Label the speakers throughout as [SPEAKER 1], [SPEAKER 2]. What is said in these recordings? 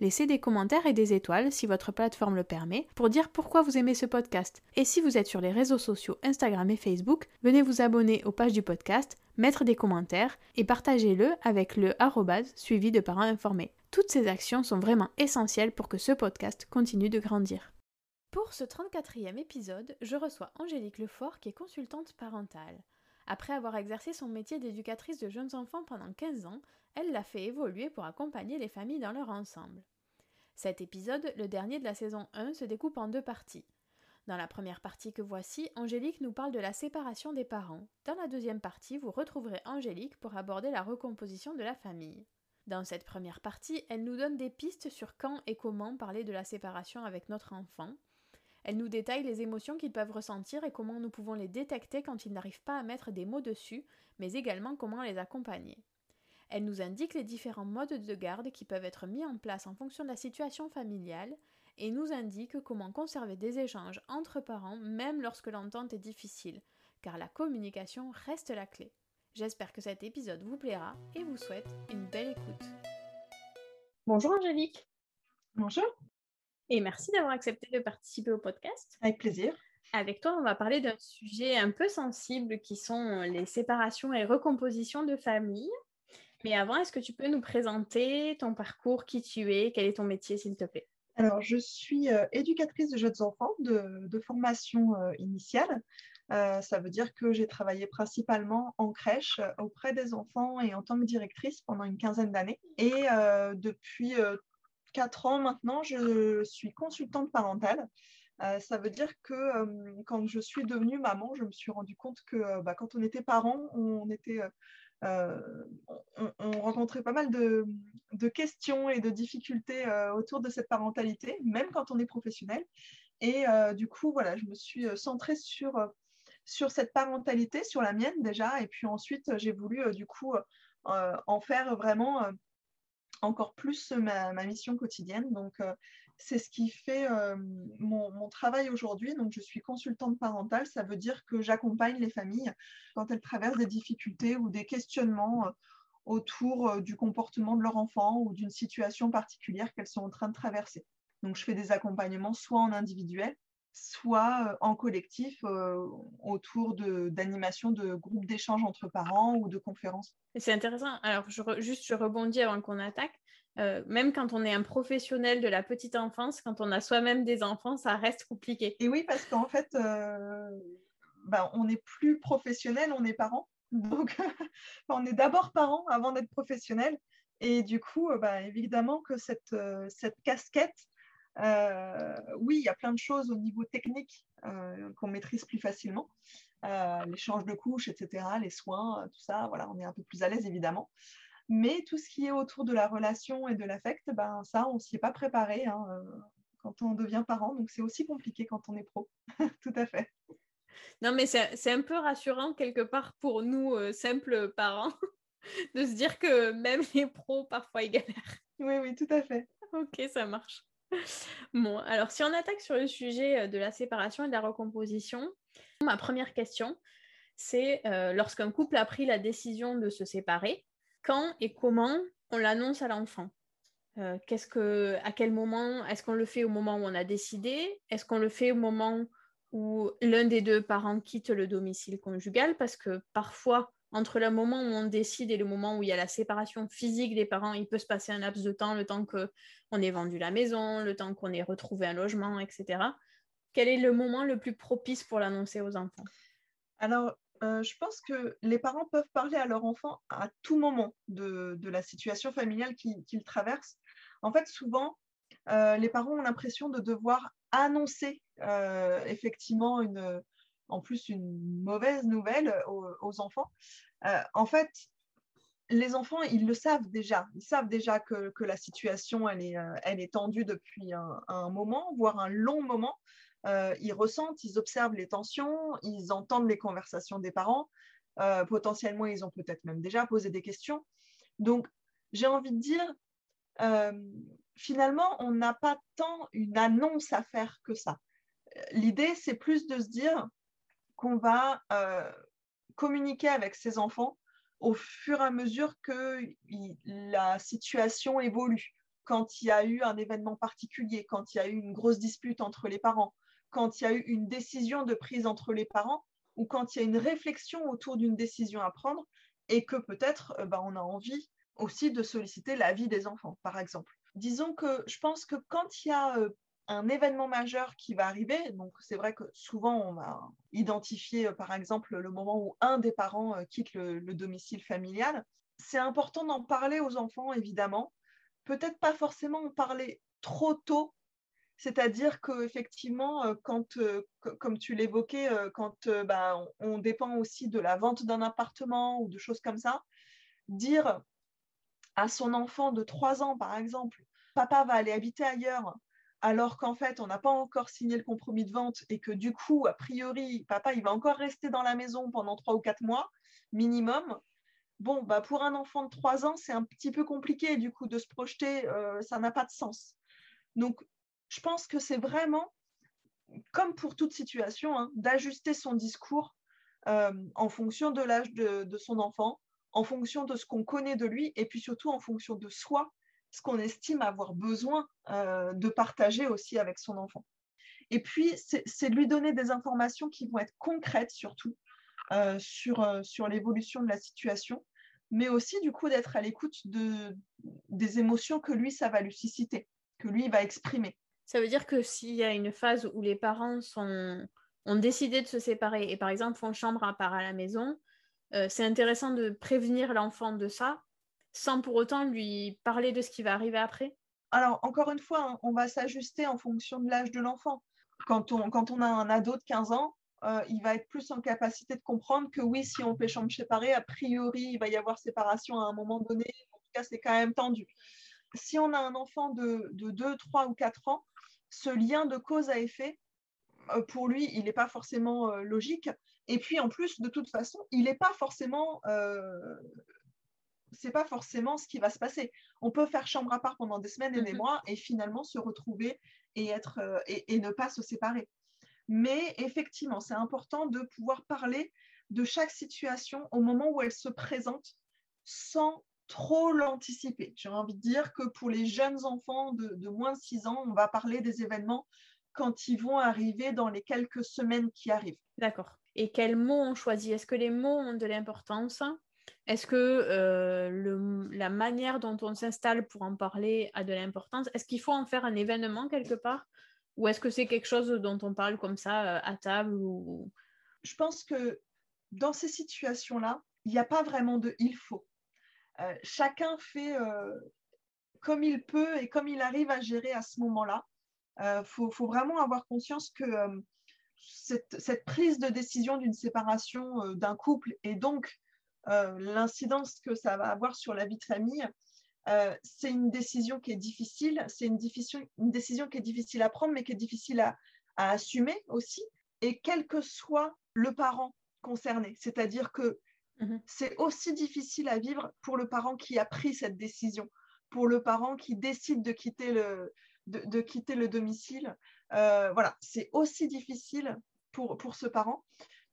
[SPEAKER 1] Laissez des commentaires et des étoiles si votre plateforme le permet pour dire pourquoi vous aimez ce podcast. Et si vous êtes sur les réseaux sociaux Instagram et Facebook, venez vous abonner aux pages du podcast, mettre des commentaires et partagez-le avec le arrobase suivi de parents informés. Toutes ces actions sont vraiment essentielles pour que ce podcast continue de grandir. Pour ce 34e épisode, je reçois Angélique Lefort qui est consultante parentale. Après avoir exercé son métier d'éducatrice de jeunes enfants pendant 15 ans, elle l'a fait évoluer pour accompagner les familles dans leur ensemble. Cet épisode, le dernier de la saison 1, se découpe en deux parties. Dans la première partie que voici, Angélique nous parle de la séparation des parents. Dans la deuxième partie, vous retrouverez Angélique pour aborder la recomposition de la famille. Dans cette première partie, elle nous donne des pistes sur quand et comment parler de la séparation avec notre enfant. Elle nous détaille les émotions qu'ils peuvent ressentir et comment nous pouvons les détecter quand ils n'arrivent pas à mettre des mots dessus, mais également comment les accompagner. Elle nous indique les différents modes de garde qui peuvent être mis en place en fonction de la situation familiale et nous indique comment conserver des échanges entre parents même lorsque l'entente est difficile, car la communication reste la clé. J'espère que cet épisode vous plaira et vous souhaite une belle écoute. Bonjour Angélique.
[SPEAKER 2] Bonjour.
[SPEAKER 1] Et merci d'avoir accepté de participer au podcast.
[SPEAKER 2] Avec plaisir.
[SPEAKER 1] Avec toi, on va parler d'un sujet un peu sensible qui sont les séparations et recompositions de famille. Mais avant, est-ce que tu peux nous présenter ton parcours, qui tu es, quel est ton métier, s'il te plaît?
[SPEAKER 2] Alors, je suis euh, éducatrice de jeunes enfants de, formation euh, initiale. Euh, ça veut dire que j'ai travaillé principalement en crèche auprès des enfants et en tant que directrice pendant une quinzaine d'années. Et depuis quatre ans maintenant, je suis consultante parentale. ça veut dire que quand je suis devenue maman, je me suis rendu compte que bah, quand on était parent, on était euh, on, rencontrait pas mal de, questions et de difficultés euh, autour de cette parentalité, même quand on est professionnel. Et euh, du coup, voilà, je me suis centrée sur, sur cette parentalité, sur la mienne déjà, et puis ensuite, j'ai voulu du coup en faire vraiment encore plus ma, ma mission quotidienne. Donc, c'est ce qui fait euh, mon, travail aujourd'hui. Donc, je suis consultante parentale. Ça veut dire que j'accompagne les familles quand elles traversent des difficultés ou des questionnements euh, autour euh, du comportement de leur enfant ou d'une situation particulière qu'elles sont en train de traverser. Donc, je fais des accompagnements soit en individuel, soit en collectif autour d'animations de, groupes d'échange entre parents ou de conférences.
[SPEAKER 1] C'est intéressant. Alors, juste, je rebondis avant qu'on attaque. Euh, même quand on est un professionnel de la petite enfance, quand on a soi-même des enfants, ça reste compliqué.
[SPEAKER 2] Et oui, parce qu'en fait, euh, ben, on est plus professionnel, on est parent. Donc, on est d'abord parent avant d'être professionnel. Et du coup, ben, évidemment que cette, cette casquette, oui, il y a plein de choses au niveau technique qu'on maîtrise plus facilement. L'échange de couches, etc., les soins, tout ça, voilà, on est un peu plus à l'aise évidemment. Mais tout ce qui est autour de la relation et de l'affect, ben, ça, on ne s'y est pas préparé hein, quand on devient parent. Donc, c'est aussi compliqué quand on est pro. tout à fait.
[SPEAKER 1] Non, mais c'est un peu rassurant quelque part pour nous, euh, simples parents, de se dire que même les pros, parfois, ils galèrent.
[SPEAKER 2] Oui, oui, tout à fait.
[SPEAKER 1] Ok, ça marche. Bon, alors si on attaque sur le sujet euh, de la séparation et de la recomposition, ma première question, c'est euh, lorsqu'un couple a pris la décision de se séparer, quand et comment on l'annonce à l'enfant. Qu'est-ce que, à quel moment Est-ce qu'on le fait au moment où on a décidé? Est-ce qu'on le fait au moment où l'un des deux parents quitte le domicile conjugal? Parce que parfois, entre le moment où on décide et le moment où il y a la séparation physique des parents, il peut se passer un laps de temps, le temps qu'on ait vendu la maison, le temps qu'on ait retrouvé un logement, etc. Quel est le moment le plus propice pour l'annoncer aux enfants?
[SPEAKER 2] Alors, euh, je pense que les parents peuvent parler à leur enfant à tout moment de, la situation familiale qu'ils traversent. En fait, souvent, euh, les parents ont l'impression de devoir annoncer euh, effectivement une, en plus une mauvaise nouvelle aux, enfants. En fait, les enfants, ils le savent déjà. Ils savent déjà que, la situation, elle est tendue depuis un, moment, voire un long moment. Ils ressentent, ils observent les tensions, ils entendent les conversations des parents. potentiellement, ils ont peut-être même déjà posé des questions. Donc, j'ai envie de dire, finalement, on n'a pas tant une annonce à faire que ça. L'idée, c'est plus de se dire qu'on va euh, communiquer avec ses enfants au fur et à mesure que la situation évolue. Quand il y a eu un événement particulier, quand il y a eu une grosse dispute entre les parents, quand il y a eu une décision de prise entre les parents, ou quand il y a une réflexion autour d'une décision à prendre, et que peut-être euh, bah, on a envie aussi de solliciter l'avis des enfants, par exemple. Disons que je pense que quand il y a euh, un événement majeur qui va arriver, donc c'est vrai que souvent on va identifier euh, par exemple le moment où un des parents quitte le, domicile familial, c'est important d'en parler aux enfants évidemment, peut-être pas forcément en parler trop tôt, c'est-à-dire qu'effectivement, quand, comme tu l'évoquais, quand bah, on dépend aussi de la vente d'un appartement ou de choses comme ça, dire à son enfant de 3 ans, par exemple, papa va aller habiter ailleurs, alors qu'en fait, on n'a pas encore signé le compromis de vente et que du coup, a priori, papa, il va encore rester dans la maison pendant 3 ou 4 mois minimum. Bon, bah pour un enfant de 3 ans, c'est un petit peu compliqué du coup de se projeter, euh, ça n'a pas de sens. Donc, je pense que c'est vraiment, comme pour toute situation, hein, d'ajuster son discours euh, en fonction de l'âge de, son enfant, en fonction de ce qu'on connaît de lui et puis surtout en fonction de soi, ce qu'on estime avoir besoin euh, de partager aussi avec son enfant. Et puis, c'est de lui donner des informations qui vont être concrètes surtout euh, sur, sur l'évolution de la situation, mais aussi du coup d'être à l'écoute de, des émotions que lui, ça va lui susciter, que lui va exprimer.
[SPEAKER 1] Ça veut dire que s'il y a une phase où les parents ont décidé de se séparer et par exemple font chambre à part à la maison, euh, c'est intéressant de prévenir l'enfant de ça sans pour autant lui parler de ce qui va arriver après
[SPEAKER 2] Alors, encore une fois, on va s'ajuster en fonction de l'âge de l'enfant. Quand on, quand on a un ado de 15 ans, euh, il va être plus en capacité de comprendre que oui, si on fait chambre séparée, a priori, il va y avoir séparation à un moment donné. En tout cas, c'est quand même tendu. Si on a un enfant de, de 2, 3 ou 4 ans, ce lien de cause à effet, euh, pour lui, il n'est pas forcément logique. Et puis en plus, de toute façon, il n'est pas forcément, euh, c'est pas forcément ce qui va se passer. On peut faire chambre à part pendant des semaines et des mhm. mois et finalement se retrouver et être euh, et, ne pas se séparer. Mais effectivement, c'est important de pouvoir parler de chaque situation au moment où elle se présente sans trop l'anticiper. J'ai envie de dire que pour les jeunes enfants de, de, moins de 6 ans, on va parler des événements quand ils vont arriver dans les quelques semaines qui arrivent.
[SPEAKER 1] D'accord et quels mots on choisit. Est-ce que les mots ont de l'importance? Est-ce que euh, la manière dont on s'installe pour en parler a de l'importance? Est-ce qu'il faut en faire un événement quelque part? Ou est-ce que c'est quelque chose dont on parle comme ça euh, à table ou...
[SPEAKER 2] je pense que dans ces situations-là, il n'y a pas vraiment de il faut. Euh, chacun fait euh, comme il peut et comme il arrive à gérer à ce moment-là. Il euh, faut, vraiment avoir conscience que cette, prise de décision d'une séparation d'un couple et donc l'incidence que ça va avoir sur la vie de famille, c'est une décision qui est difficile, c'est une, décision qui est difficile à prendre, mais qui est difficile à, à assumer aussi. Et quel que soit le parent concerné, c'est-à-dire que Mmh c'est aussi difficile à vivre pour le parent qui a pris cette décision, pour le parent qui décide de quitter le, de, quitter le domicile. Euh, voilà, c'est aussi difficile pour, pour ce parent.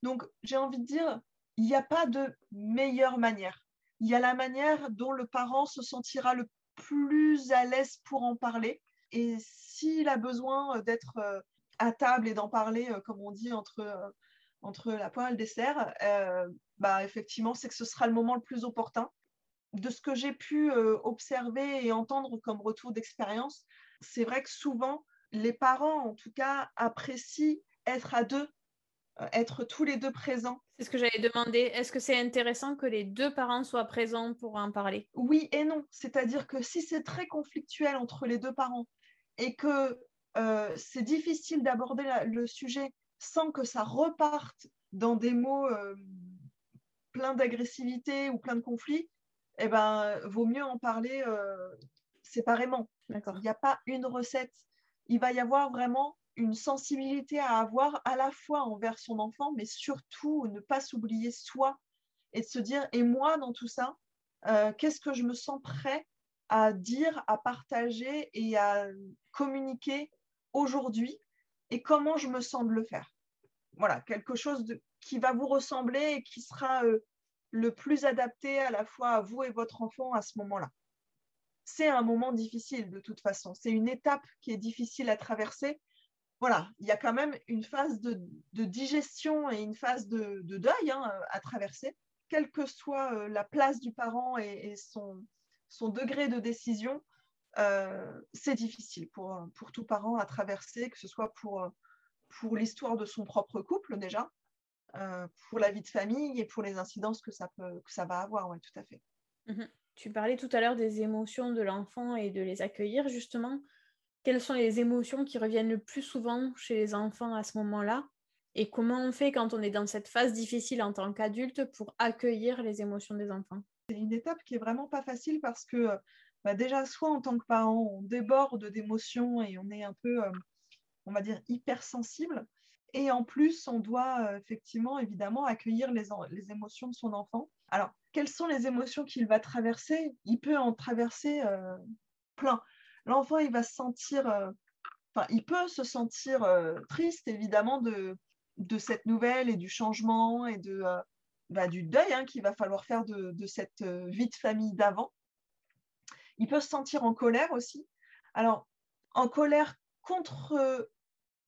[SPEAKER 2] Donc, j'ai envie de dire, il n'y a pas de meilleure manière. Il y a la manière dont le parent se sentira le plus à l'aise pour en parler. Et s'il a besoin d'être euh, à table et d'en parler, euh, comme on dit, entre entre la poire et le dessert, euh, bah, effectivement, c'est que ce sera le moment le plus opportun. De ce que j'ai pu euh, observer et entendre comme retour d'expérience, c'est vrai que souvent, les parents, en tout cas, apprécient être à deux, euh, être tous les deux présents.
[SPEAKER 1] C'est ce que j'avais demandé. Est-ce que c'est intéressant que les deux parents soient présents pour en parler?
[SPEAKER 2] Oui et non. C'est-à-dire que si c'est très conflictuel entre les deux parents et que c'est difficile d'aborder le sujet sans que ça reparte dans des mots euh, pleins d'agressivité ou plein de conflits, eh ben, vaut mieux en parler euh, séparément. Il n'y a pas une recette. Il va y avoir vraiment une sensibilité à avoir à la fois envers son enfant, mais surtout ne pas s'oublier soi et de se dire, et moi dans tout ça, euh, qu'est-ce que je me sens prêt à dire, à partager et à communiquer aujourd'hui et comment je me sens de le faire? Voilà, quelque chose qui va vous ressembler et qui sera euh, le plus adapté à la fois à vous et votre enfant à ce moment-là. C'est un moment difficile de toute façon. C'est une étape qui est difficile à traverser. Voilà, il y a quand même une phase de, digestion et une phase de, deuil hein, à traverser, quelle que soit euh, la place du parent et, son, son, degré de décision. Euh, c'est difficile pour, pour tout parent à traverser, que ce soit pour, pour l'histoire de son propre couple déjà, euh, pour la vie de famille et pour les incidences que ça, peut, que ça va avoir, oui, tout à fait.
[SPEAKER 1] Mhm. Tu parlais tout à l'heure des émotions de l'enfant et de les accueillir, justement. Quelles sont les émotions qui reviennent le plus souvent chez les enfants à ce moment-là? Et comment on fait quand on est dans cette phase difficile en tant qu'adulte pour accueillir les émotions des enfants?
[SPEAKER 2] C'est une étape qui est vraiment pas facile parce que bah, déjà, soit en tant que parent, on déborde d'émotions et on est un peu, euh, on va dire, hypersensible. Et en plus, on doit euh, effectivement, évidemment, accueillir les, les, émotions de son enfant. Alors, quelles sont les émotions qu'il va traverser? Il peut en traverser euh, plein. L'enfant, il va se sentir, enfin, il peut se sentir triste, évidemment, de, de cette nouvelle et du changement et de, bah, du deuil hein, qu'il va falloir faire de, de cette vie de famille d'avant. Il peut se sentir en colère aussi. Alors, en colère contre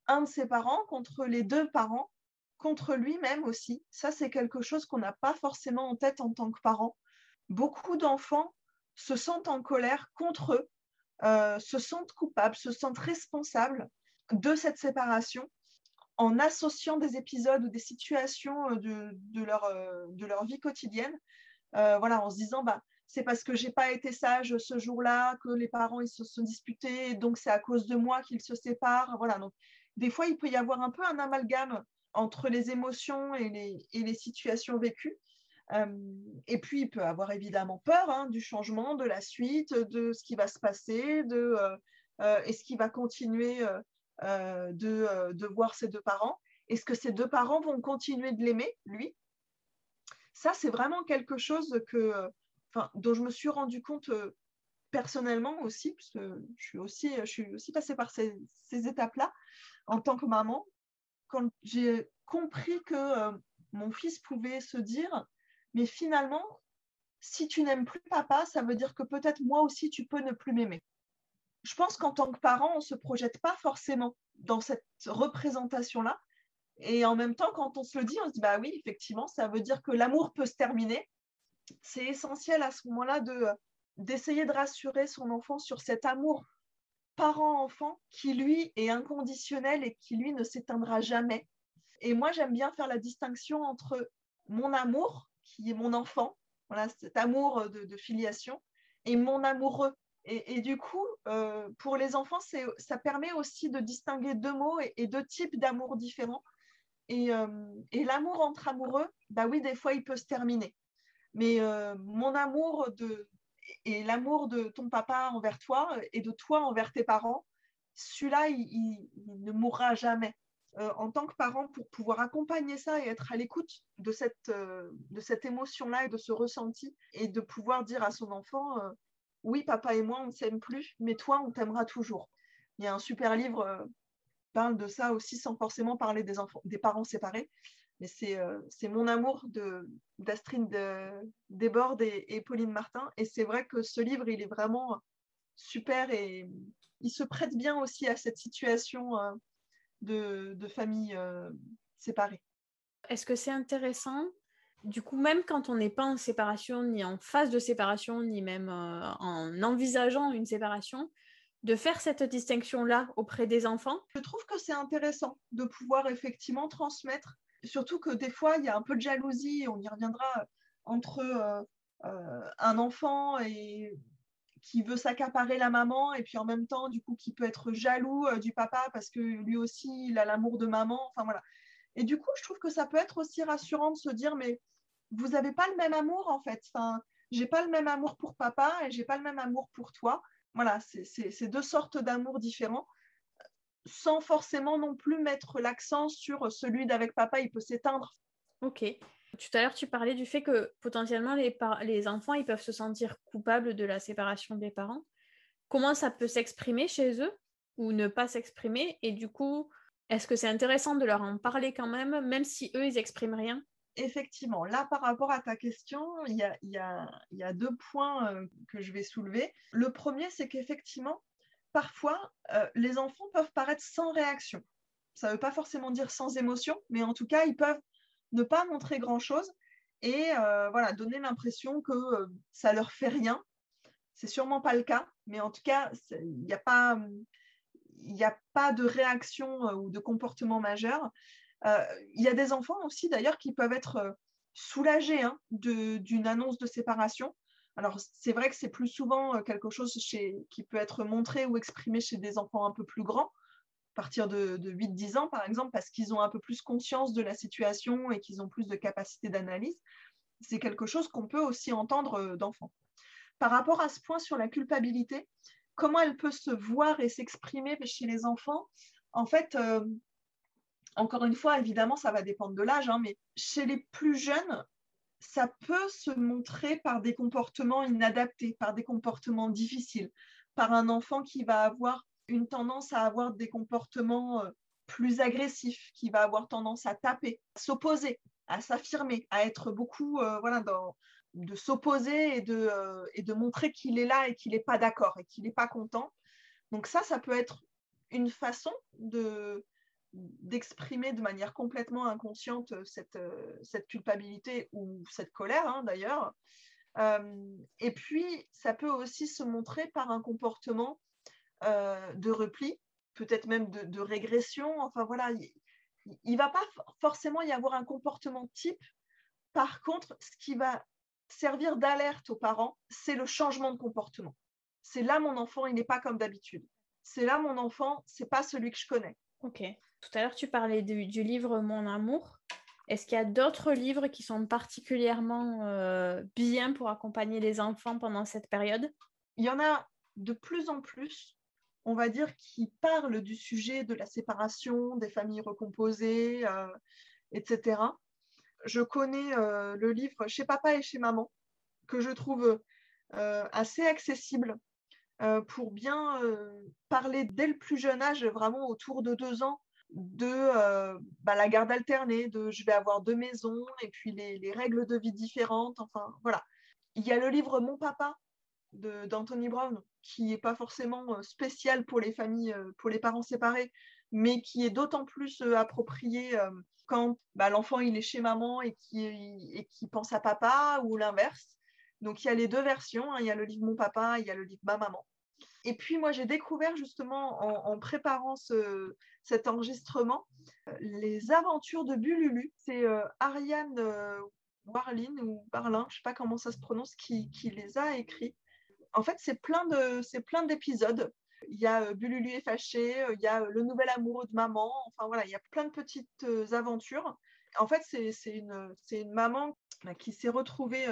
[SPEAKER 2] un de ses parents, contre les deux parents, contre lui-même aussi. Ça, c'est quelque chose qu'on n'a pas forcément en tête en tant que parent. Beaucoup d'enfants se sentent en colère contre eux, euh, se sentent coupables, se sentent responsables de cette séparation en associant des épisodes ou des situations euh, de, leur, euh, de leur vie quotidienne, voilà, en se disant, bah, c'est parce que j'ai pas été sage ce jour-là que les parents ils se sont disputés, donc c'est à cause de moi qu'ils se séparent. Voilà, donc des fois il peut y avoir un peu un amalgame entre les émotions et les, situations vécues. Euh, et puis il peut avoir évidemment peur hein, du changement, de la suite, de ce qui va se passer, de euh, euh, est-ce qu'il va continuer de, voir ses deux parents? Est-ce que ces deux parents vont continuer de l'aimer, lui? Ça, c'est vraiment quelque chose que dont je me suis rendu compte personnellement aussi, parce que je suis aussi, je suis aussi passée par ces, étapes-là en tant que maman, quand j'ai compris que euh, mon fils pouvait se dire, mais finalement, si tu n'aimes plus papa, ça veut dire que peut-être moi aussi tu peux ne plus m'aimer. Je pense qu'en tant que parent, on ne se projette pas forcément dans cette représentation-là. Et en même temps, quand on se le dit, on se dit, bah oui, effectivement, ça veut dire que l'amour peut se terminer, c'est essentiel à ce moment-là de d'essayer de rassurer son enfant sur cet amour parent-enfant qui lui est inconditionnel et qui lui ne s'éteindra jamais. Et moi, j'aime bien faire la distinction entre mon amour, qui est mon enfant, voilà, cet amour de, filiation, et mon amoureux. Et, du coup, euh, pour les enfants, ça permet aussi de distinguer deux mots et, deux types d'amour différents. Euh, et, l'amour entre amoureux, bah oui, des fois, il peut se terminer. Mais euh, mon amour de, et l'amour de ton papa envers toi et de toi envers tes parents, celui-là, il, ne mourra jamais. Euh, en tant que parent, pour pouvoir accompagner ça et être à l'écoute de cette, euh, de cette émotion-là et de ce ressenti, et de pouvoir dire à son enfant, euh, oui, papa et moi, on ne s'aime plus, mais toi, on t'aimera toujours. Il y a un super livre qui parle de ça aussi sans forcément parler des, enfants, des parents séparés. Mais c'est mon amour d'Astrid de, Desbordes et, et Pauline Martin. Et c'est vrai que ce livre, il est vraiment super et il se prête bien aussi à cette situation euh, de, famille euh, séparée.
[SPEAKER 1] Est-ce que c'est intéressant? Du coup, même quand on n'est pas en séparation, ni en phase de séparation, ni même euh, en envisageant une séparation, de faire cette distinction-là auprès des enfants?
[SPEAKER 2] Je trouve que c'est intéressant de pouvoir effectivement transmettre, surtout que des fois, il y a un peu de jalousie, on y reviendra, entre un enfant et qui veut s'accaparer la maman et puis en même temps, du coup, qui peut être jaloux euh, du papa parce que lui aussi, il a l'amour de maman. Enfin voilà. Et du coup, je trouve que ça peut être aussi rassurant de se dire, mais vous n'avez pas le même amour en fait. Enfin, j'ai pas le même amour pour papa et j'ai pas le même amour pour toi. Voilà, c'est deux sortes d'amour différents sans forcément non plus mettre l'accent sur celui d'avec papa, il peut s'éteindre.
[SPEAKER 1] Ok. Tout à l'heure, tu parlais du fait que potentiellement les, les enfants ils peuvent se sentir coupables de la séparation des parents. Comment ça peut s'exprimer chez eux ou ne pas s'exprimer? Et du coup, est-ce que c'est intéressant de leur en parler quand même, même si eux, ils expriment rien?
[SPEAKER 2] Effectivement, là, par rapport à ta question, il y a, y a, y a deux points euh, que je vais soulever. Le premier, c'est qu'effectivement, parfois, euh, les enfants peuvent paraître sans réaction. Ça ne veut pas forcément dire sans émotion, mais en tout cas, ils peuvent ne pas montrer grand-chose et euh, voilà, donner l'impression que euh, ça leur fait rien. C'est sûrement pas le cas, mais en tout cas, il n'y a pas de réaction euh, ou de comportement majeur. Il y a des enfants aussi, d'ailleurs, qui peuvent être soulagés hein, d'une annonce de séparation. Alors, c'est vrai que c'est plus souvent quelque chose qui peut être montré ou exprimé chez des enfants un peu plus grands, partir de, 8-10 ans, par exemple, parce qu'ils ont un peu plus conscience de la situation et qu'ils ont plus de capacité d'analyse. C'est quelque chose qu'on peut aussi entendre euh, d'enfants. Par rapport à ce point sur la culpabilité, comment elle peut se voir et s'exprimer chez les enfants? En fait, euh, encore une fois, évidemment, ça va dépendre de l'âge, hein, mais chez les plus jeunes, ça peut se montrer par des comportements inadaptés, par des comportements difficiles, par un enfant qui va avoir une tendance à avoir des comportements euh, plus agressifs, qui va avoir tendance à taper, à s'opposer, à s'affirmer, à être beaucoup euh, voilà, de s'opposer et, de, euh, et de montrer qu'il est là et qu'il n'est pas d'accord et qu'il n'est pas content. Donc ça, ça peut être une façon de d'exprimer de manière complètement inconsciente cette, cette culpabilité ou cette colère hein, d'ailleurs. et puis, ça peut aussi se montrer par un comportement euh, de repli, peut-être même de, régression. Enfin voilà, il ne va pas forcément y avoir un comportement type. Par contre, ce qui va servir d'alerte aux parents, c'est le changement de comportement. C'est là mon enfant, il n'est pas comme d'habitude. C'est là mon enfant, c'est pas celui que je connais.
[SPEAKER 1] Ok. Tout à l'heure, tu parlais du, livre Mon amour. Est-ce qu'il y a d'autres livres qui sont particulièrement euh, bien pour accompagner les enfants pendant cette période?
[SPEAKER 2] Il y en a de plus en plus on va dire, qui parle du sujet de la séparation, des familles recomposées, euh, etc. Je connais euh, le livre Chez papa et chez maman, que je trouve assez accessible pour bien parler dès le plus jeune âge, vraiment autour de deux ans, de bah, la garde alternée, de je vais avoir deux maisons et puis les, les, règles de vie différentes. Enfin, voilà. Il y a le livre Mon papa d'Anthony Brown, qui n'est pas forcément euh, spécial pour les familles, euh, pour les parents séparés, mais qui est d'autant plus euh, approprié quand bah, l'enfant il est chez maman et qui, et qui pense à papa ou l'inverse. Donc il y a les deux versions, hein. il y a le livre Mon papa, il y a le livre Ma maman. Et puis moi, j'ai découvert justement en, préparant cet enregistrement les aventures de Bululu. C'est Ariane Warlin ou Barlin, je ne sais pas comment ça se prononce, qui, les a écrits. En fait, c'est plein d'épisodes. Il y a Bululu est fâché, il y a le nouvel amoureux de maman. Enfin voilà, il y a plein de petites aventures. En fait, c'est une, une, maman bah, qui s'est retrouvée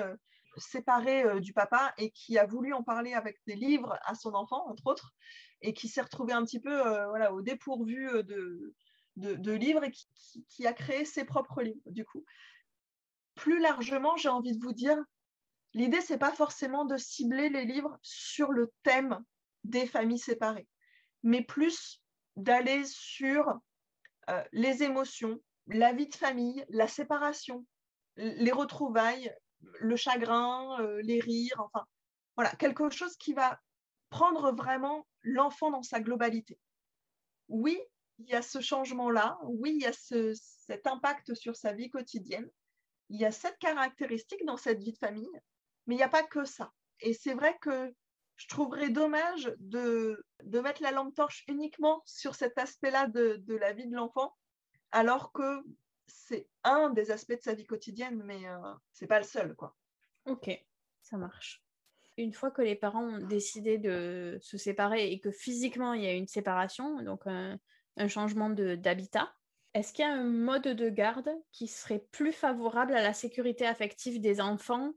[SPEAKER 2] séparée du papa et qui a voulu en parler avec des livres à son enfant, entre autres, et qui s'est retrouvée un petit peu voilà, au dépourvu de, de, livres et qui, qui, a créé ses propres livres, du coup. Plus largement, j'ai envie de vous dire, l'idée, c'est pas forcément de cibler les livres sur le thème des familles séparées, mais plus d'aller sur les émotions, la vie de famille, la séparation, les retrouvailles, le chagrin, euh, les rires, enfin, voilà, quelque chose qui va prendre vraiment l'enfant dans sa globalité. Oui, il y a ce changement-là, oui, il y a cet impact sur sa vie quotidienne, il y a cette caractéristique dans cette vie de famille, mais il n'y a pas que ça. Et c'est vrai que je trouverais dommage de, mettre la lampe torche uniquement sur cet aspect-là de, de, la vie de l'enfant, alors que c'est un des aspects de sa vie quotidienne, mais euh, c'est pas le seul, quoi.
[SPEAKER 1] Ok, ça marche. Une fois que les parents ont décidé de se séparer et que physiquement il y a une séparation, donc un, changement d'habitat, est-ce qu'il y a un mode de garde qui serait plus favorable à la sécurité affective des enfants?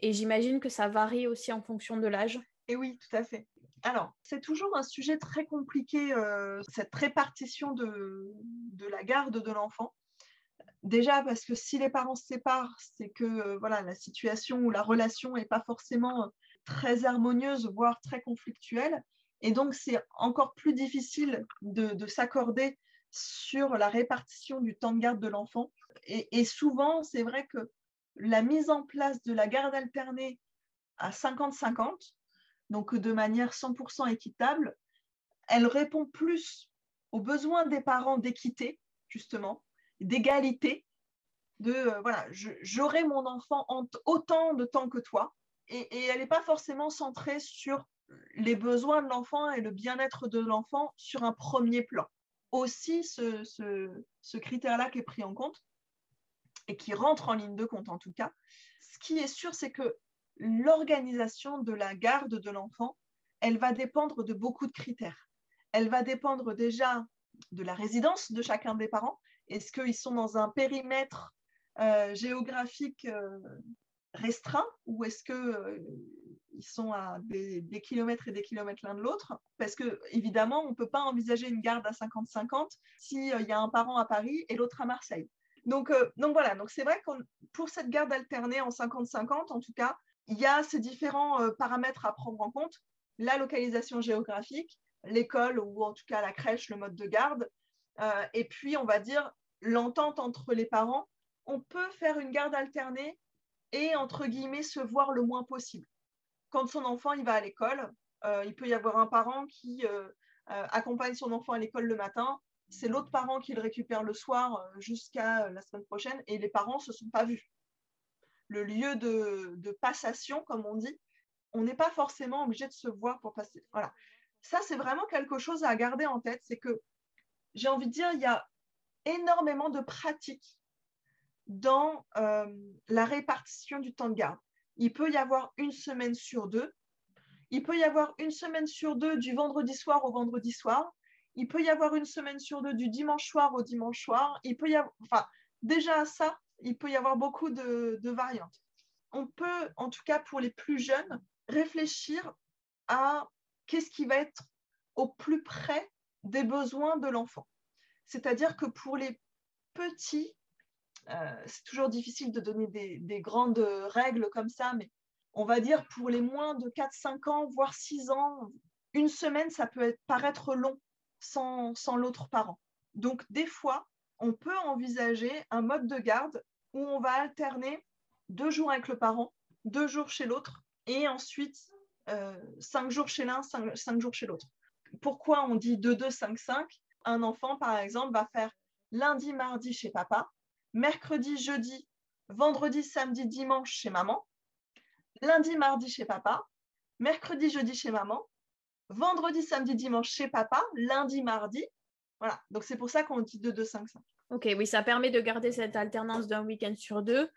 [SPEAKER 1] Et j'imagine que ça varie aussi en fonction de l'âge.
[SPEAKER 2] Et oui, tout à fait. Alors, c'est toujours un sujet très compliqué, euh, cette répartition de, de, la garde de l'enfant. Déjà parce que si les parents se séparent, c'est que euh, voilà, la situation ou la relation n'est pas forcément euh, très harmonieuse, voire très conflictuelle. Et donc, c'est encore plus difficile de, s'accorder sur la répartition du temps de garde de l'enfant. Et, souvent, c'est vrai que la mise en place de la garde alternée à 50-50, donc de manière 100% équitable, elle répond plus aux besoins des parents d'équité, justement, d'égalité, de euh, voilà, j'aurai mon enfant en autant de temps que toi, et, elle n'est pas forcément centrée sur les besoins de l'enfant et le bien-être de l'enfant sur un premier plan. Aussi, ce, critère-là qui est pris en compte et qui rentre en ligne de compte en tout cas. Ce qui est sûr, c'est que l'organisation de la garde de l'enfant, elle va dépendre de beaucoup de critères. Elle va dépendre déjà de la résidence de chacun des parents, est-ce qu'ils sont dans un périmètre euh, géographique euh, restreint ou est-ce qu'ils euh, sont à des, kilomètres et des kilomètres l'un de l'autre? Parce que évidemment, on ne peut pas envisager une garde à 50-50 s'il y a un parent à Paris et l'autre à Marseille. Donc, voilà, c'est vrai que pour cette garde alternée en 50-50, en tout cas, il y a ces différents paramètres à prendre en compte. La localisation géographique, l'école ou en tout cas la crèche, le mode de garde, euh, et puis, on va dire l'entente entre les parents. On peut faire une garde alternée et, entre guillemets, se voir le moins possible. Quand son enfant il va à l'école, euh, il peut y avoir un parent qui euh, accompagne son enfant à l'école le matin, c'est l'autre parent qui le récupère le soir jusqu'à la semaine prochaine et les parents ne se sont pas vus. Le lieu de, de passation, comme on dit, on n'est pas forcément obligé de se voir pour passer. Voilà. Ça, c'est vraiment quelque chose à garder en tête, c'est que j'ai envie de dire, il y a énormément de pratiques dans euh, la répartition du temps de garde. Il peut y avoir une semaine sur deux. Il peut y avoir une semaine sur deux du vendredi soir au vendredi soir. Il peut y avoir une semaine sur deux du dimanche soir au dimanche soir. Il peut y avoir, enfin, déjà ça, il peut y avoir beaucoup de, de variantes. On peut, en tout cas pour les plus jeunes, réfléchir à qu'est-ce qui va être au plus près des besoins de l'enfant. C'est-à-dire que pour les petits, euh, c'est toujours difficile de donner des, grandes règles comme ça, mais on va dire pour les moins de 4-5 ans, voire 6 ans, une semaine, ça peut paraître long sans, sans l'autre parent. Donc des fois, on peut envisager un mode de garde où on va alterner deux jours avec le parent, deux jours chez l'autre, et ensuite euh, cinq jours chez l'un, cinq jours chez l'autre pourquoi on dit 2-2-5-5 Un enfant, par exemple, va faire lundi, mardi chez papa, mercredi, jeudi, vendredi, samedi, dimanche chez maman, lundi, mardi chez papa, mercredi, jeudi chez maman, vendredi, samedi, dimanche chez papa, lundi, mardi. Voilà, donc c'est pour ça qu'on dit 2, 2, 5, 5.
[SPEAKER 1] Ok, oui, ça permet de garder cette alternance d'un week-end sur deux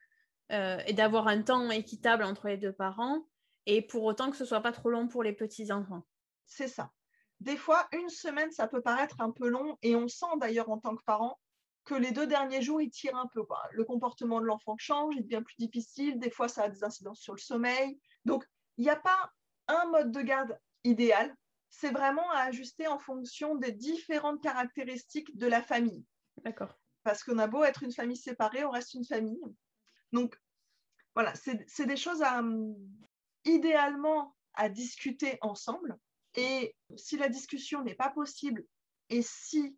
[SPEAKER 1] euh, et d'avoir un temps équitable entre les deux parents et pour autant que ce soit pas trop long pour les petits-enfants.
[SPEAKER 2] C'est ça. Des fois, une semaine, ça peut paraître un peu long et on sent d'ailleurs en tant que parent que les deux derniers jours, ils tirent un peu. Le comportement de l'enfant change, il devient plus difficile. Des fois, ça a des incidences sur le sommeil. Donc, il n'y a pas un mode de garde idéal. C'est vraiment à ajuster en fonction des différentes caractéristiques de la famille.
[SPEAKER 1] D'accord.
[SPEAKER 2] Parce qu'on a beau être une famille séparée, on reste une famille. Donc, voilà, c'est des choses à, idéalement à discuter ensemble. Et si la discussion n'est pas possible et si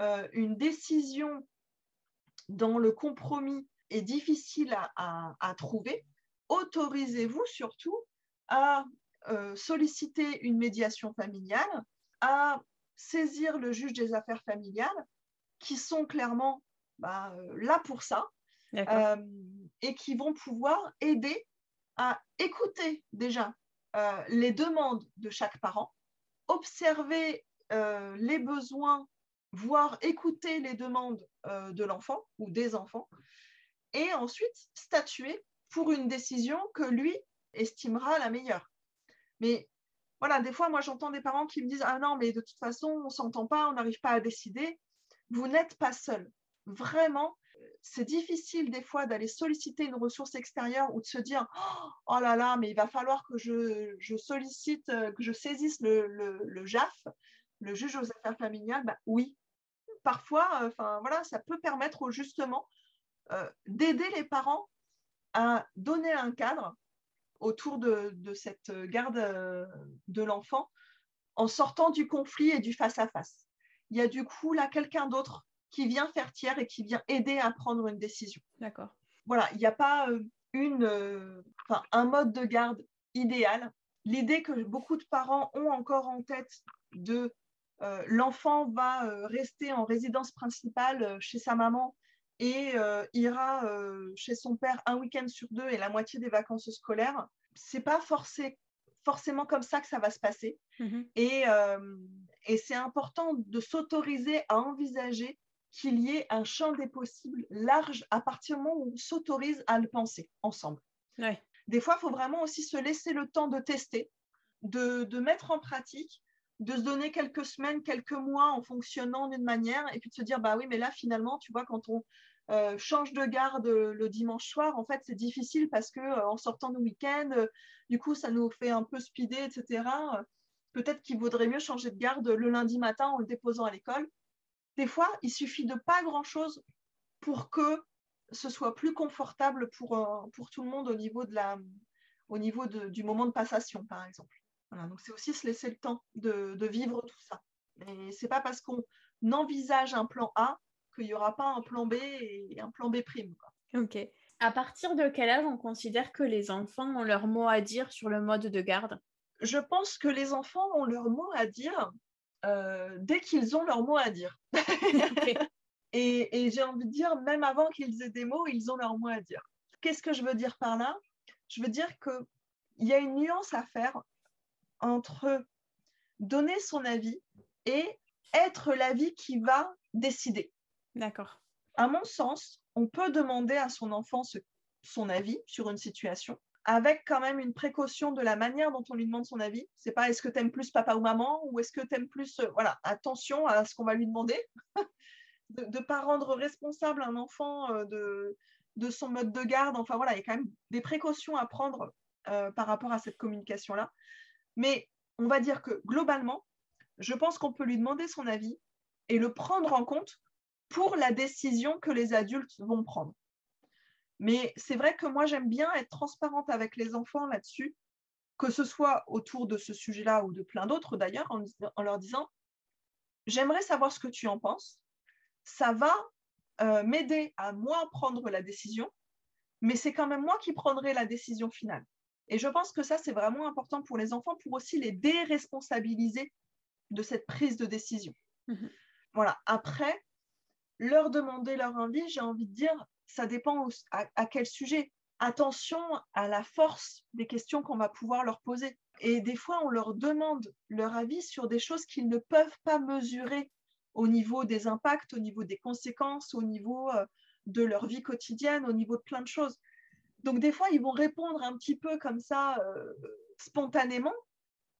[SPEAKER 2] euh, une décision dans le compromis est difficile à, trouver, autorisez-vous surtout à euh, solliciter une médiation familiale, à saisir le juge des affaires familiales, qui sont clairement bah, euh, là pour ça, et qui vont pouvoir aider à écouter déjà les demandes de chaque parent, observer les besoins voir écouter les demandes euh, de l'enfant ou des enfants, et ensuite statuer pour une décision que lui estimera la meilleure. Mais voilà, des fois, moi, j'entends des parents qui me disent Ah non, mais de toute façon, on ne s'entend pas, on n'arrive pas à décider. Vous n'êtes pas seul. Vraiment, c'est difficile des fois d'aller solliciter une ressource extérieure ou de se dire Oh là là, mais il va falloir que je, sollicite, que je saisisse le, le, JAF, le juge aux affaires familiales. Bah, oui, parfois, euh, enfin voilà, ça peut permettre justement euh, d'aider les parents à donner un cadre autour de, cette garde euh, de l'enfant en sortant du conflit et du face-à-face. Il y a du coup là quelqu'un d'autre qui vient faire tiers et qui vient aider à prendre une décision.
[SPEAKER 1] D'accord.
[SPEAKER 2] Voilà, il n'y a pas une, un mode de garde idéal. L'idée que beaucoup de parents ont encore en tête de euh, l'enfant va euh, rester en résidence principale euh, chez sa maman et ira chez son père un week-end sur deux et la moitié des vacances scolaires. C'est pas forcément comme ça que ça va se passer. Mm-hmm. Et, et c'est important de s'autoriser à envisager qu'il y ait un champ des possibles large à partir du moment où on s'autorise à le penser ensemble. Des fois, il faut vraiment aussi se laisser le temps de tester, de, de mettre en pratique de se donner quelques semaines, quelques mois en fonctionnant d'une manière et puis de se dire, bah oui, mais là, finalement, tu vois, quand on euh, change de garde le dimanche soir, en fait, c'est difficile parce que euh, en sortant de week-end, euh, du coup, ça nous fait un peu speeder, etc. Peut-être qu'il vaudrait mieux changer de garde le lundi matin en le déposant à l'école. Des fois, il suffit de pas grand-chose pour que ce soit plus confortable pour, pour tout le monde au niveau, de la, au niveau du moment de passation, par exemple donc c'est aussi se laisser le temps de, vivre tout ça. Et c'est pas parce qu'on envisage un plan A qu'il n'y aura pas un plan B et un plan B prime.
[SPEAKER 1] Ok. À partir de quel âge on considère que les enfants ont leur mot à dire sur le mode de garde?
[SPEAKER 2] Je pense que les enfants ont leur mot à dire euh, dès qu'ils ont leur mot à dire. et, et j'ai envie de dire, même avant qu'ils aient des mots, ils ont leur mot à dire. Qu'est-ce que je veux dire par là? Je veux dire qu'il y a une nuance à faire entre donner son avis et être l'avis qui va décider.
[SPEAKER 1] D'accord.
[SPEAKER 2] À mon sens, on peut demander à son enfant son avis sur une situation avec quand même une précaution de la manière dont on lui demande son avis. C'est pas est-ce que tu aimes plus papa ou maman ou est-ce que tu aimes plus. Euh, attention à ce qu'on va lui demander. de ne pas rendre responsable un enfant euh, de, de son mode de garde. Enfin voilà, il y a quand même des précautions à prendre euh, par rapport à cette communication-là. Mais on va dire que globalement, je pense qu'on peut lui demander son avis et le prendre en compte pour la décision que les adultes vont prendre. Mais c'est vrai que moi, j'aime bien être transparente avec les enfants là-dessus, que ce soit autour de ce sujet-là ou de plein d'autres d'ailleurs, en, leur disant, j'aimerais savoir ce que tu en penses. Ça va euh, m'aider à moi prendre la décision, mais c'est quand même moi qui prendrai la décision finale. Et je pense que ça, c'est vraiment important pour les enfants, pour aussi les déresponsabiliser de cette prise de décision. Mhm. Voilà. Après, leur demander leur avis, j'ai envie de dire, ça dépend à, quel sujet. attention à la force des questions qu'on va pouvoir leur poser. Et des fois, on leur demande leur avis sur des choses qu'ils ne peuvent pas mesurer au niveau des impacts, au niveau des conséquences, au niveau euh, de leur vie quotidienne, au niveau de plein de choses. Donc des fois, ils vont répondre un petit peu comme ça, euh, spontanément,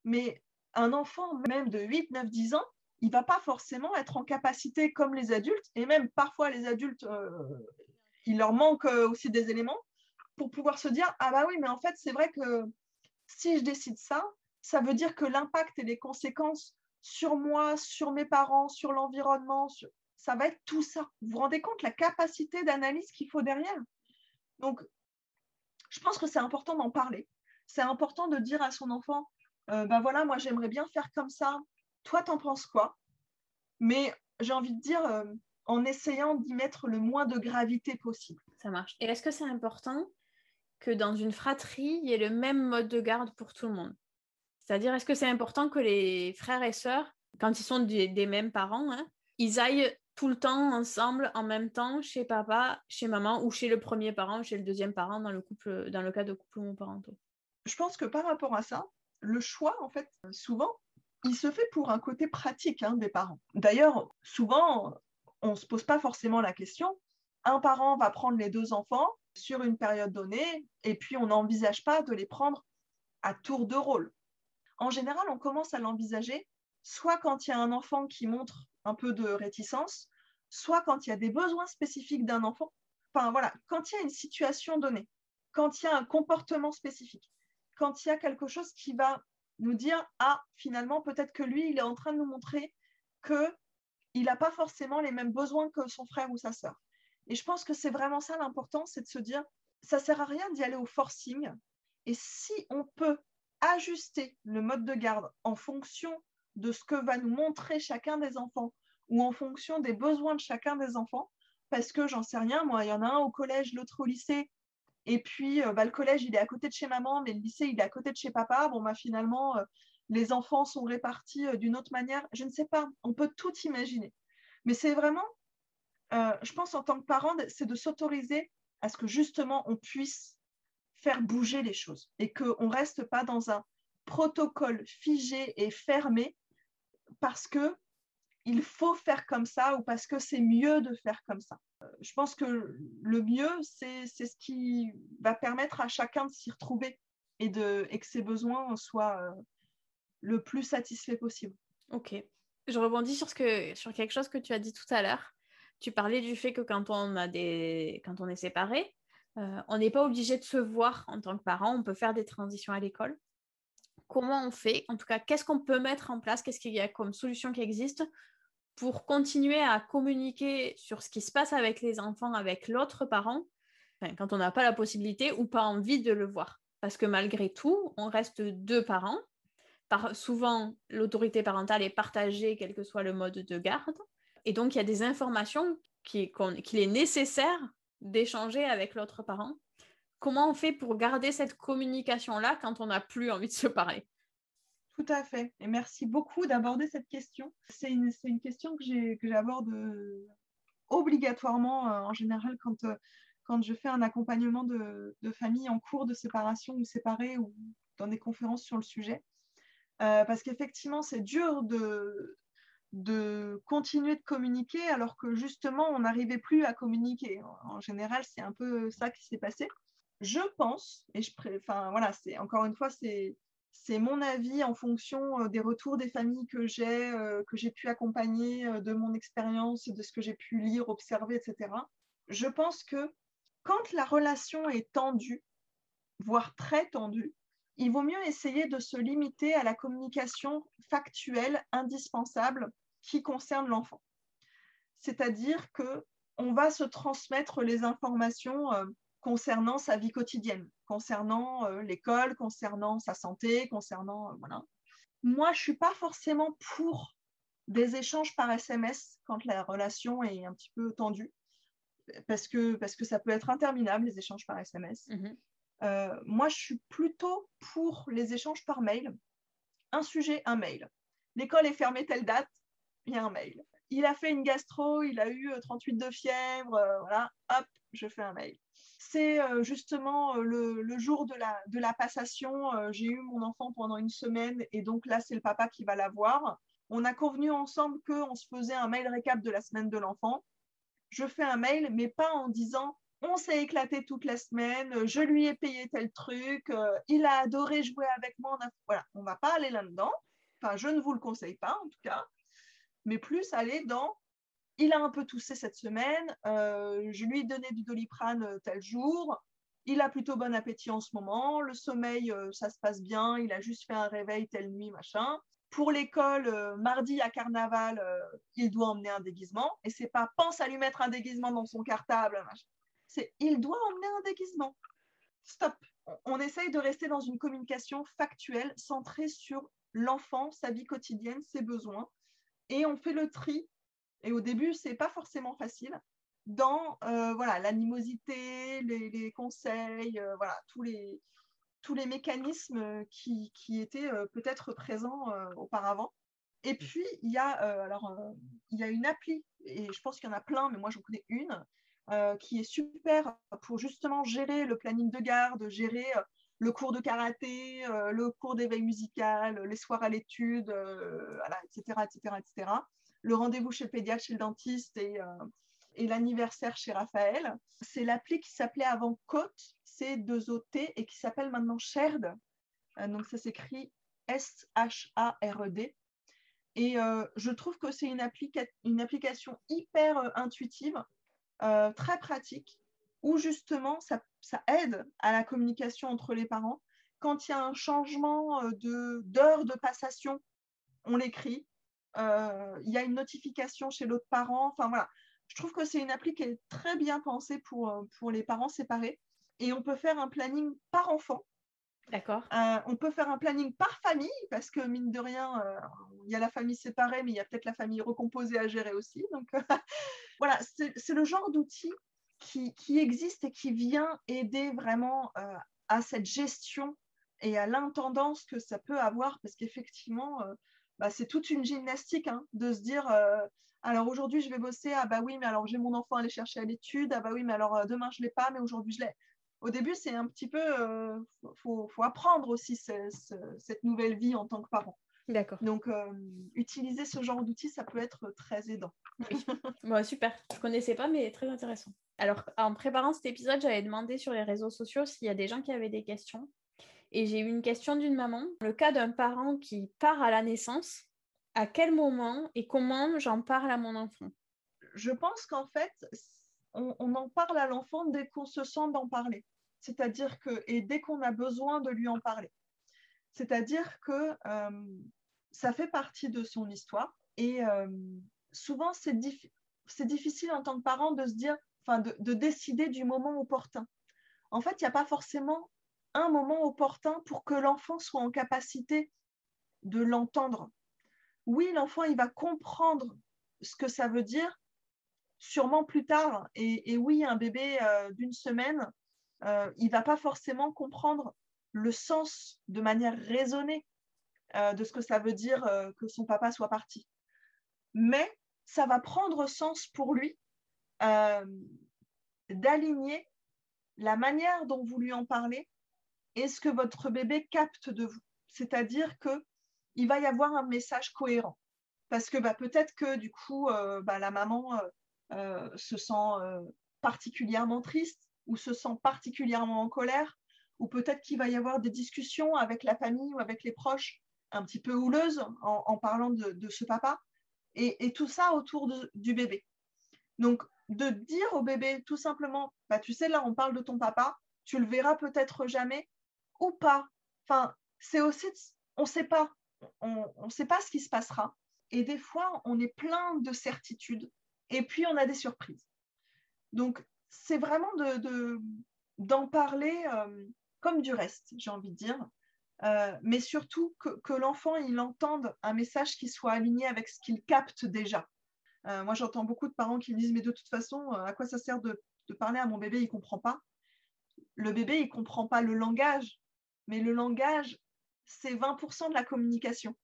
[SPEAKER 2] mais un enfant même de 8, 9, 10 ans, il va pas forcément être en capacité comme les adultes, et même parfois les adultes, euh, il leur manque aussi des éléments pour pouvoir se dire, ah bah oui, mais en fait, c'est vrai que si je décide ça, ça veut dire que l'impact et les conséquences sur moi, sur mes parents, sur l'environnement, ça va être tout ça. Vous vous rendez compte la capacité d'analyse qu'il faut derrière? Donc, je pense que c'est important d'en parler. C'est important de dire à son enfant, ben voilà, moi j'aimerais bien faire comme ça. Toi, t'en penses quoi? Mais j'ai envie de dire, euh, en essayant d'y mettre le moins de gravité possible.
[SPEAKER 1] Ça marche. Et est-ce que c'est important que dans une fratrie, il y ait le même mode de garde pour tout le monde? C'est-à-dire, est-ce que c'est important que les frères et sœurs, quand ils sont des, mêmes parents, hein, ils aillent tout le temps ensemble, en même temps, chez papa, chez maman, ou chez le premier parent, chez le deuxième parent, dans le, couple, dans le cas de couple homoparentaux?
[SPEAKER 2] Je pense que par rapport à ça, le choix, en fait, souvent, il se fait pour un côté pratique hein, des parents. D'ailleurs, souvent, on ne se pose pas forcément la question. Un parent va prendre les deux enfants, sur une période donnée, et puis on n'envisage pas de les prendre à tour de rôle. En général, on commence à l'envisager soit quand il y a un enfant qui montre un peu de réticence, soit quand il y a des besoins spécifiques d'un enfant. Enfin voilà, quand il y a une situation donnée, quand il y a un comportement spécifique, quand il y a quelque chose qui va nous dire ah finalement peut-être que lui il est en train de nous montrer que il n'a pas forcément les mêmes besoins que son frère ou sa sœur. Et je pense que c'est vraiment ça l'important, c'est de se dire, ça sert à rien d'y aller au forcing. Et si on peut ajuster le mode de garde en fonction de ce que va nous montrer chacun des enfants ou en fonction des besoins de chacun des enfants, parce que j'en sais rien, moi, il y en a un au collège, l'autre au lycée, et puis euh, bah, le collège, il est à côté de chez maman, mais le lycée, il est à côté de chez papa. Bon, bah, finalement, euh, les enfants sont répartis euh, d'une autre manière. Je ne sais pas, on peut tout imaginer. Mais c'est vraiment euh, je pense en tant que parent, c'est de s'autoriser à ce que justement on puisse faire bouger les choses et qu'on ne reste pas dans un protocole figé et fermé parce que il faut faire comme ça ou parce que c'est mieux de faire comme ça. Euh, je pense que le mieux, c'est ce qui va permettre à chacun de s'y retrouver et, de, et que ses besoins soient le plus satisfaits possible.
[SPEAKER 1] Ok. Je rebondis sur, ce que, sur quelque chose que tu as dit tout à l'heure. Tu parlais du fait que quand on, a des... quand on est séparé, euh, on n'est pas obligé de se voir en tant que parent, on peut faire des transitions à l'école. Comment on fait? En tout cas, qu'est-ce qu'on peut mettre en place? Qu'est-ce qu'il y a comme solution qui existe pour continuer à communiquer sur ce qui se passe avec les enfants, avec l'autre parent, quand on n'a pas la possibilité ou pas envie de le voir? Parce que malgré tout, on reste deux parents. Par, souvent, l'autorité parentale est partagée, quel que soit le mode de garde. Et donc, il y a des informations qu'il est nécessaire d'échanger avec l'autre parent. Comment on fait pour garder cette communication-là quand on n'a plus envie de se parler?
[SPEAKER 2] Tout à fait. Et merci beaucoup d'aborder cette question. C'est une, question que j'aborde euh, obligatoirement euh, en général quand, euh, quand je fais un accompagnement de, de, famille en cours de séparation ou séparée ou dans des conférences sur le sujet. Parce qu'effectivement, c'est dur de, de continuer de communiquer alors que justement on n'arrivait plus à communiquer. En général, c'est un peu ça qui s'est passé. Je pense, et je enfin voilà, c'est encore une fois, c'est c'est mon avis en fonction euh, des retours des familles que j'ai, euh, que j'ai pu accompagner, euh, de mon expérience, de ce que j'ai pu lire, observer, etc. Je pense que quand la relation est tendue, voire très tendue, il vaut mieux essayer de se limiter à la communication factuelle indispensable qui concerne l'enfant. C'est-à-dire que on va se transmettre les informations euh, concernant sa vie quotidienne, concernant euh, l'école, concernant sa santé, concernant euh, voilà. Moi, je suis pas forcément pour des échanges par SMS quand la relation est un petit peu tendue, parce que parce que ça peut être interminable les échanges par SMS. Moi, je suis plutôt pour les échanges par mail. Un sujet, un mail. L'école est fermée telle date, il y a un mail. Il a fait une gastro, il a eu 38 euh, de fièvre, euh, voilà, hop, je fais un mail. C'est justement le, jour de la, de la passation. J'ai eu mon enfant pendant une semaine et donc là, c'est le papa qui va la voir. On a convenu ensemble qu'on se faisait un mail récap de la semaine de l'enfant. Je fais un mail, mais pas en disant on s'est éclaté toute la semaine, je lui ai payé tel truc, il a adoré jouer avec moi. On Voilà, on va pas aller là-dedans. Enfin, je ne vous le conseille pas en tout cas, mais plus aller dans il a un peu toussé cette semaine, euh, je lui ai donné du doliprane euh, tel jour, il a plutôt bon appétit en ce moment, le sommeil, euh, ça se passe bien, il a juste fait un réveil telle nuit, machin. Pour l'école, mardi à carnaval, il doit emmener un déguisement. Et c'est pas pense à lui mettre un déguisement dans son cartable, machin. C'est il doit emmener un déguisement. Stop. On essaye de rester dans une communication factuelle, centrée sur l'enfant, sa vie quotidienne, ses besoins. Et on fait le tri et au début, c'est pas forcément facile dans euh, voilà l'animosité, les, conseils, euh, voilà tous les tous les mécanismes qui, qui étaient euh, peut-être présents auparavant. Et puis il y a alors il y a une appli et je pense qu'il y en a plein, mais moi j'en connais une qui est super pour justement gérer le planning de garde, gérer le cours de karaté, le cours d'éveil musical, les soirs à l'étude, etc., etc., etc le rendez-vous chez le pédiatre, chez le dentiste et, euh, l'anniversaire chez Raphaël. C'est l'appli qui s'appelait avant Côte, C2OT, et qui s'appelle maintenant Shared. Euh, donc ça s'écrit S-H-A-R-E-D. Et euh, je trouve que c'est une, une, application hyper intuitive, très pratique, où justement ça, ça, aide à la communication entre les parents. Quand il y a un changement d'heure de passation, on l'écrit. Euh, il y a une notification chez l'autre parent. Enfin voilà, je trouve que c'est une appli qui est très bien pensée pour, euh, pour les parents séparés. Et on peut faire un planning par enfant.
[SPEAKER 1] D'accord.
[SPEAKER 2] Euh, on peut faire un planning par famille, parce que mine de rien, il y a la famille séparée, mais il y a peut-être la famille recomposée à gérer aussi. Donc voilà, c'est le genre d'outil qui, existe et qui vient aider vraiment à cette gestion et à l'intendance que ça peut avoir, parce qu'effectivement, bah, c'est toute une gymnastique hein, de se dire euh, alors aujourd'hui je vais bosser, ah bah oui, mais alors j'ai mon enfant à aller chercher à l'étude, ah bah oui, mais alors euh, demain je ne l'ai pas, mais aujourd'hui je l'ai. Au début, c'est un petit peu, il euh, faut, apprendre aussi cette nouvelle vie en tant que parent.
[SPEAKER 1] D'accord.
[SPEAKER 2] Donc, utiliser ce genre d'outils, ça peut être très aidant.
[SPEAKER 1] bon, super. Je ne connaissais pas, mais très intéressant. Alors, en préparant cet épisode, j'avais demandé sur les réseaux sociaux s'il y a des gens qui avaient des questions. Et j'ai eu une question d'une maman. Le cas d'un parent qui part à la naissance, à quel moment et comment j'en parle à mon enfant?
[SPEAKER 2] Je pense qu'en fait, on, en parle à l'enfant dès qu'on se sent d'en parler. C'est-à-dire que, et dès qu'on a besoin de lui en parler. C'est-à-dire que euh, ça fait partie de son histoire. Et euh, souvent, c'est difficile en tant que parent de se dire, enfin, de, de décider du moment opportun. En fait, il n'y a pas forcément un moment opportun pour que l'enfant soit en capacité de l'entendre. Oui, l'enfant, il va comprendre ce que ça veut dire, sûrement plus tard. Et, oui, un bébé euh, d'une semaine, il va pas forcément comprendre le sens de manière raisonnée euh, de ce que ça veut dire que son papa soit parti. Mais ça va prendre sens pour lui d'aligner la manière dont vous lui en parlez est ce que votre bébé capte de vous. C'est-à-dire qu'il va y avoir un message cohérent. Parce que bah, peut-être que du coup, euh, bah, la maman euh, euh, se sent particulièrement triste ou se sent particulièrement en colère, ou peut-être qu'il va y avoir des discussions avec la famille ou avec les proches un petit peu houleuses en, parlant de, ce papa, et, tout ça autour du bébé. Donc, de dire au bébé tout simplement, bah, tu sais, là, on parle de ton papa, tu le verras peut-être jamais, ou pas. Enfin, c'est aussi, on ne sait pas, on ne sait pas ce qui se passera. Et des fois, on est plein de certitudes et puis on a des surprises. Donc, c'est vraiment de, d'en parler euh, comme du reste, j'ai envie de dire. Euh, mais surtout que, l'enfant il entende un message qui soit aligné avec ce qu'il capte déjà. Euh, moi, j'entends beaucoup de parents qui me disent Mais de toute façon, à quoi ça sert de, parler à mon bébé? Il comprend pas. Le bébé, il comprend pas le langage, mais le langage, c'est 20% de la communication.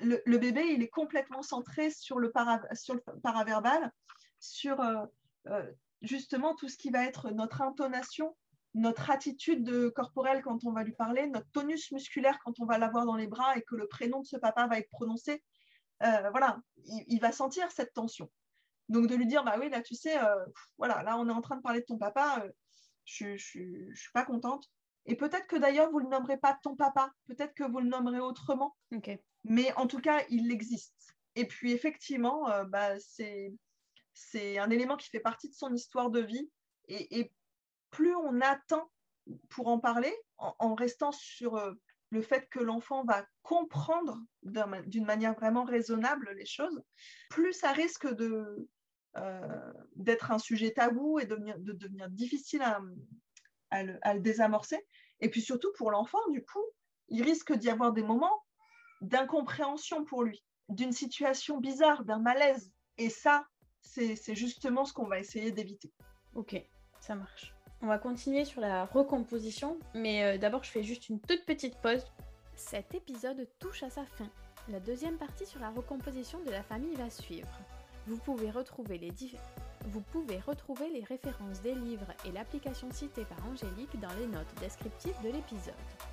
[SPEAKER 2] Le, bébé, il est complètement centré sur le, paraverbal, sur euh, euh, justement tout ce qui va être notre intonation, notre attitude corporelle quand on va lui parler, notre tonus musculaire quand on va l'avoir dans les bras et que le prénom de ce papa va être prononcé. Euh, voilà, il, va sentir cette tension. Donc de lui dire, bah oui, là tu sais, euh, voilà, là on est en train de parler de ton papa, euh, je ne suis pas contente. Et peut-être que d'ailleurs vous ne le nommerez pas ton papa, peut-être que vous le nommerez autrement. Mais en tout cas, il existe. Et puis effectivement, bah, c'est un élément qui fait partie de son histoire de vie. et plus on attend pour en parler, en, restant sur euh, le fait que l'enfant va comprendre d'une manière vraiment raisonnable les choses, plus ça risque de, euh, d'être un sujet tabou et de devenir, difficile à, le, désamorcer. Et puis surtout pour l'enfant, du coup, il risque d'y avoir des moments d'incompréhension pour lui, d'une situation bizarre, d'un malaise. Et ça, c'est justement ce qu'on va essayer d'éviter.
[SPEAKER 1] Ok, ça marche. On va continuer sur la recomposition, mais euh, d'abord je fais juste une toute petite pause. Cet épisode touche à sa fin. La deuxième partie sur la recomposition de la famille va suivre. Vous pouvez retrouver les, vous pouvez retrouver les références des livres et l'application citée par Angélique dans les notes descriptives de l'épisode.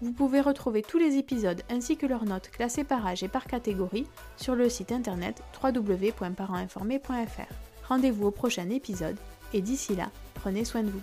[SPEAKER 1] Vous pouvez retrouver tous les épisodes ainsi que leurs notes classées par âge et par catégorie sur le site internet www.parentinformé.fr. Rendez-vous au prochain épisode et d'ici là, prenez soin de vous.